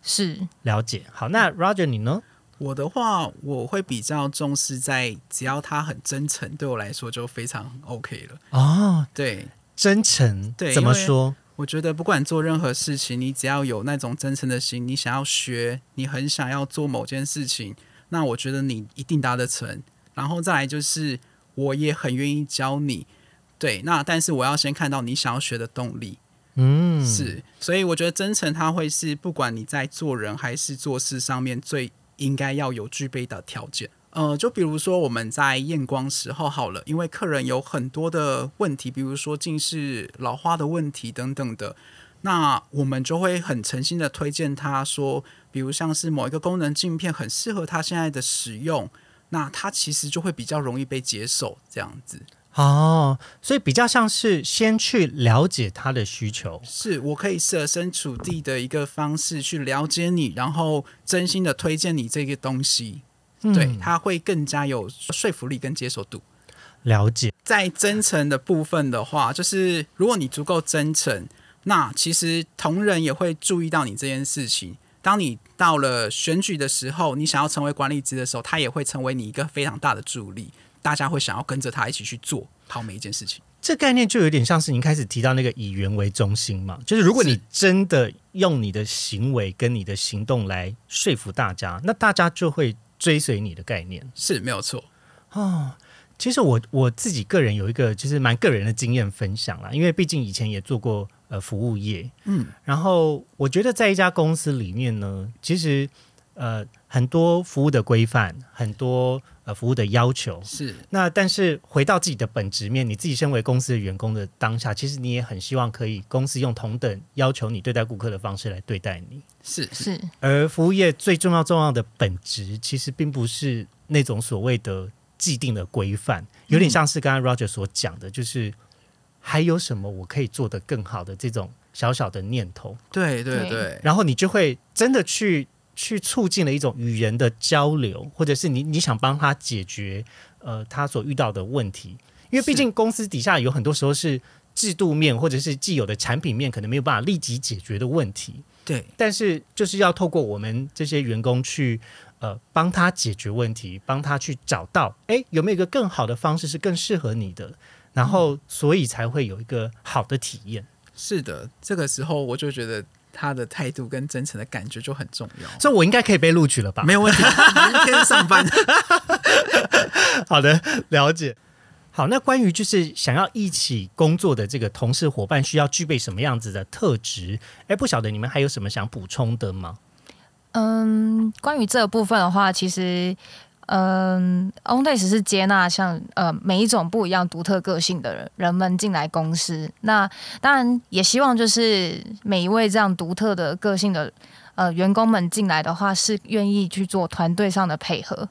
是。了解。好，那 Roger 你呢？我的话，我会比较重视在只要他很真诚，对我来说就非常 OK 了。哦，对，真诚。对，怎么说？我觉得不管做任何事情，你只要有那种真诚的心，你想要学，你很想要做某件事情，那我觉得你一定达得成。然后再来就是，我也很愿意教你。对，那但是我要先看到你想要学的动力。嗯，是，所以我觉得真诚，它会是不管你在做人还是做事上面最应该要有具备的条件。呃，就比如说我们在验光时候好了，因为客人有很多的问题，比如说近视、老花的问题等等的，那我们就会很诚心的推荐他说，比如像是某一个功能镜片很适合他现在的使用，那他其实就会比较容易被接受这样子。哦，所以比较像是先去了解他的需求，是我可以设身处地的一个方式去了解你，然后真心的推荐你这个东西。对，嗯它会更加有说服力跟接受度。了解，在真诚的部分的话，就是如果你足够真诚，那其实同仁也会注意到你这件事情。当你到了选举的时候，你想要成为管理职的时候，他也会成为你一个非常大的助力。大家会想要跟着他一起去做好每一件事情。这概念就有点像是您开始提到那个以人为中心嘛，就是如果你真的用你的行为跟你的行动来说服大家，那大家就会追随你的概念。是没有错。哦，其实我我自己个人有一个就是蛮个人的经验分享啦，因为毕竟以前也做过呃服务业，嗯，然后我觉得在一家公司里面呢，其实呃很多服务的规范，很多呃服务的要求，是。那但是回到自己的本职面，你自己身为公司的员工的当下，其实你也很希望可以公司用同等要求你对待顾客的方式来对待你。是是。而服务业最重要重要的本质，其实并不是那种所谓的既定的规范，有点像是刚刚 Roger 所讲的，就是还有什么我可以做得更好的这种小小的念头，对对对。对，然后你就会真的去去促进了一种与人的交流，或者是你你想帮他解决呃他所遇到的问题，因为毕竟公司底下有很多时候是制度面或者是既有的产品面可能没有办法立即解决的问题，对但是就是要透过我们这些员工去呃帮他解决问题，帮他去找到哎有没有一个更好的方式是更适合你的，然后所以才会有一个好的体验。是的。这个时候我就觉得他的态度跟真诚的感觉就很重要。所以我应该可以被录取了吧？没有问题，明天上班。好的，了解。好，那关于就是想要一起工作的这个同事伙伴，需要具备什么样子的特质？哎，不晓得你们还有什么想补充的吗？嗯，关于这个部分的话，其实，嗯，OnDays 是接纳像呃每一种不一样独特个性的人人们进来公司。那当然也希望就是每一位这样独特的个性的呃员工们进来的话，是愿意去做团队上的配合。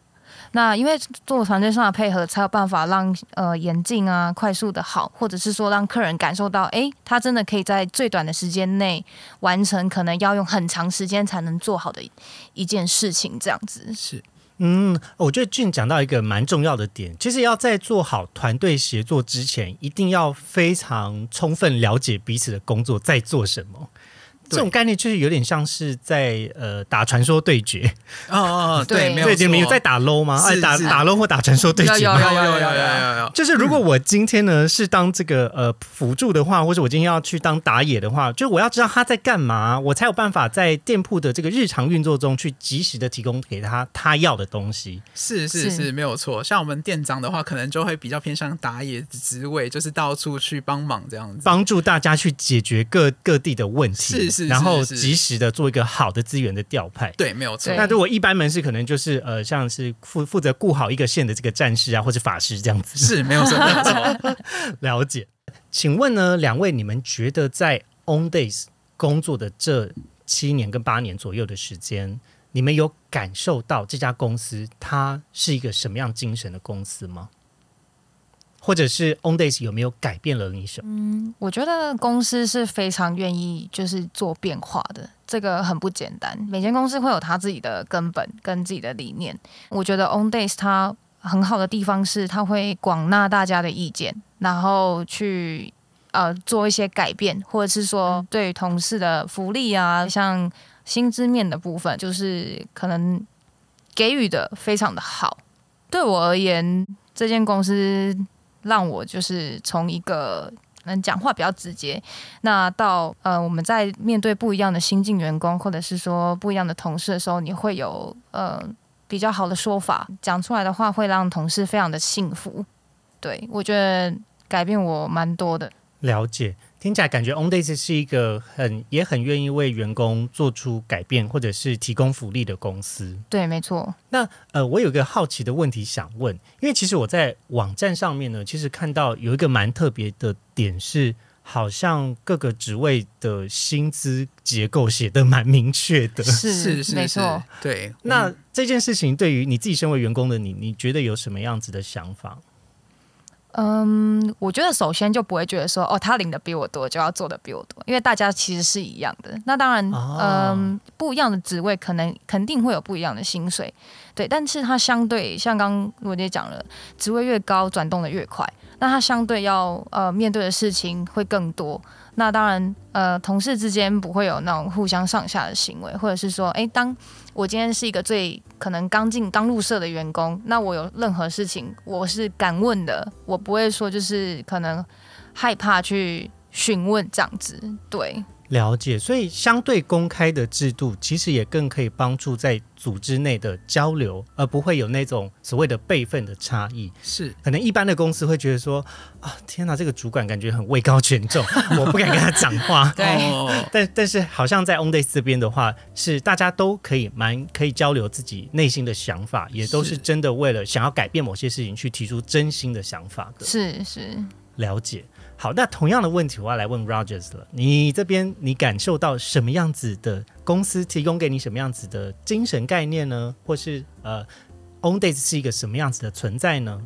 那因为做团队上的配合，才有办法让呃眼镜啊快速的好，或者是说让客人感受到，诶，他真的可以在最短的时间内完成可能要用很长时间才能做好的一件事情，这样子。是嗯，我觉得俊讲到一个蛮重要的点，其实要在做好团队协作之前，一定要非常充分了解彼此的工作在做什么。这种概念就是有点像是在呃打传说对决，哦哦，对，对没有对，你们有在打 low 吗？哎，打打 low 或打传说对决有吗？有有有有有有，就是如果我今天呢是当这个呃辅助的话，或者我今天要去当打野的话，就我要知道他在干嘛，我才有办法在店铺的这个日常运作中去及时的提供给他他要的东西。是是是是没有错。像我们店长的话，可能就会比较偏向打野职位，就是到处去帮忙这样子。帮助大家去解决各各地的问题，是是是然后及时的做一个好的资源的调派。对，没有错。那如果一般门市可能就是呃，像是负负责顾好一个县的这个战士啊，或者法师这样子。是没有错，没有错。了解。请问呢，两位你们觉得在 On Days 工作的这七年跟八年左右的时间，你们有感受到这家公司它是一个什么样精神的公司吗？或者是 On Days 有没有改变了你什么？嗯我觉得公司是非常愿意就是做变化的，这个很不简单。每间公司会有他自己的根本跟自己的理念。我觉得 On Days 它很好的地方是，它会广纳大家的意见，然后去呃做一些改变，或者是说对同事的福利啊，像薪资面的部分，就是可能给予的非常的好。对我而言，这间公司让我就是从一个嗯讲话比较直接，那到呃我们在面对不一样的新进员工，或者是说不一样的同事的时候，你会有呃比较好的说法，讲出来的话会让同事非常的幸福。对我觉得改变我蛮多的。了解，听起来感觉 OnDays 是一个很也很愿意为员工做出改变，或者是提供福利的公司。对，没错。那呃，我有一个好奇的问题想问，因为其实我在网站上面呢，其实看到有一个蛮特别的点是，好像各个职位的薪资结构写的蛮明确的。是是是是没错。，对。那这件事情对于你自己身为员工的你，你觉得有什么样子的想法？嗯，我觉得首先就不会觉得说，哦，他领的比我多，就要做的比我多，因为大家其实是一样的。那当然，哦嗯，不一样的职位可能肯定会有不一样的薪水，对。但是它相对，像刚刚罗姐讲了，职位越高，转动的越快，那它相对要呃面对的事情会更多。那当然，呃，同事之间不会有那种互相上下的行为，或者是说，诶，当我今天是一个最可能刚进刚入社的员工，那我有任何事情我是敢问的，我不会说就是可能害怕去询问这样子，对，了解，所以相对公开的制度，其实也更可以帮助在组织内的交流，而不会有那种所谓的辈分的差异。是可能一般的公司会觉得说，啊，天哪，这个主管感觉很位高权重，我不敢跟他讲话。对哦但但是好像在 OnDays 这边的话，是大家都可以蛮可以交流自己内心的想法，也都是是真的为了想要改变某些事情去提出真心的想法的。是是。了解。好，那同样的问题我要来问 Rogers 了。你这边你感受到什么样子的公司提供给你什么样子的精神概念呢？或是呃，OnDays 是一个什么样子的存在呢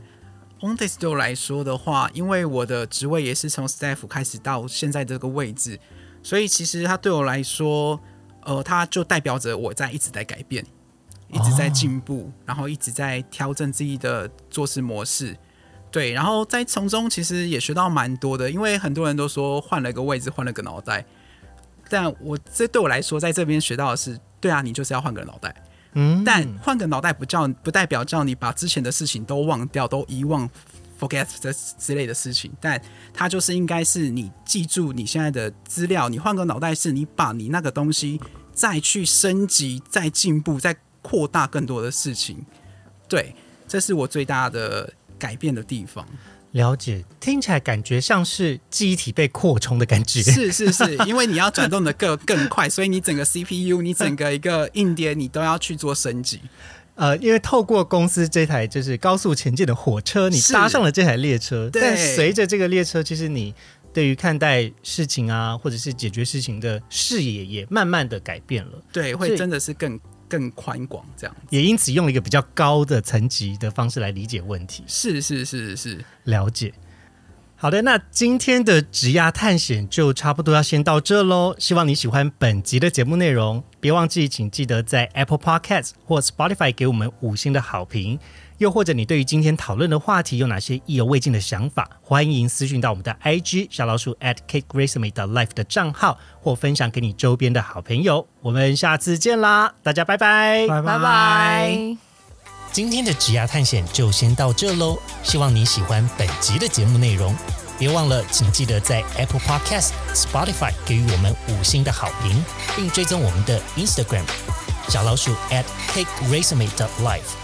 ？OnDays 对我来说的话，因为我的职位也是从 staff 开始到现在这个位置，所以其实它对我来说，呃，它就代表着我在一直在改变，一直在进步，然后一直在调整自己的做事模式。对，然后在从中其实也学到蛮多的，因为很多人都说换了个位置，换了个脑袋，但我这对我来说，在这边学到的是，对啊，你就是要换个脑袋。嗯，但换个脑袋不叫不代表叫你把之前的事情都忘掉、都遗忘、forget 这之类的事情，但它就是应该是你记住你现在的资料，你换个脑袋是你把你那个东西再去升级、再进步、再扩大更多的事情。对，这是我最大的改变的地方。了解，听起来感觉像是记忆体被扩充的感觉。是是是，因为你要转动的更更快，所以你整个 CPU、你整个一个硬碟，你都要去做升级。呃，因为透过公司这台就是高速前进的火车，你搭上了这台列车，但随着这个列车，其实你对于看待事情啊，或者是解决事情的视野也慢慢的改变了，对，会真的是更更宽广这样。也因此用了一个比较高的层级的方式来理解问题，是是是是，了解。好的，那今天的职涯探险就差不多要先到这喽。希望你喜欢本集的节目内容，别忘记，请记得在 Apple Podcast 或 Spotify 给我们五星的好评。又或者你对于今天讨论的话题有哪些意犹未尽的想法，欢迎私讯到我们的 IG 小老鼠 at Kate Grace m a 的 Life 的账号，或分享给你周边的好朋友。我们下次见啦，大家拜拜。拜拜拜。今天的职涯探险就先到这喽，希望你喜欢本集的节目内容。别忘了，请记得在 Apple Podcast、Spotify 给予我们五星的好评，并追踪我们的 Instagram 小老鼠 at cake resume 的 life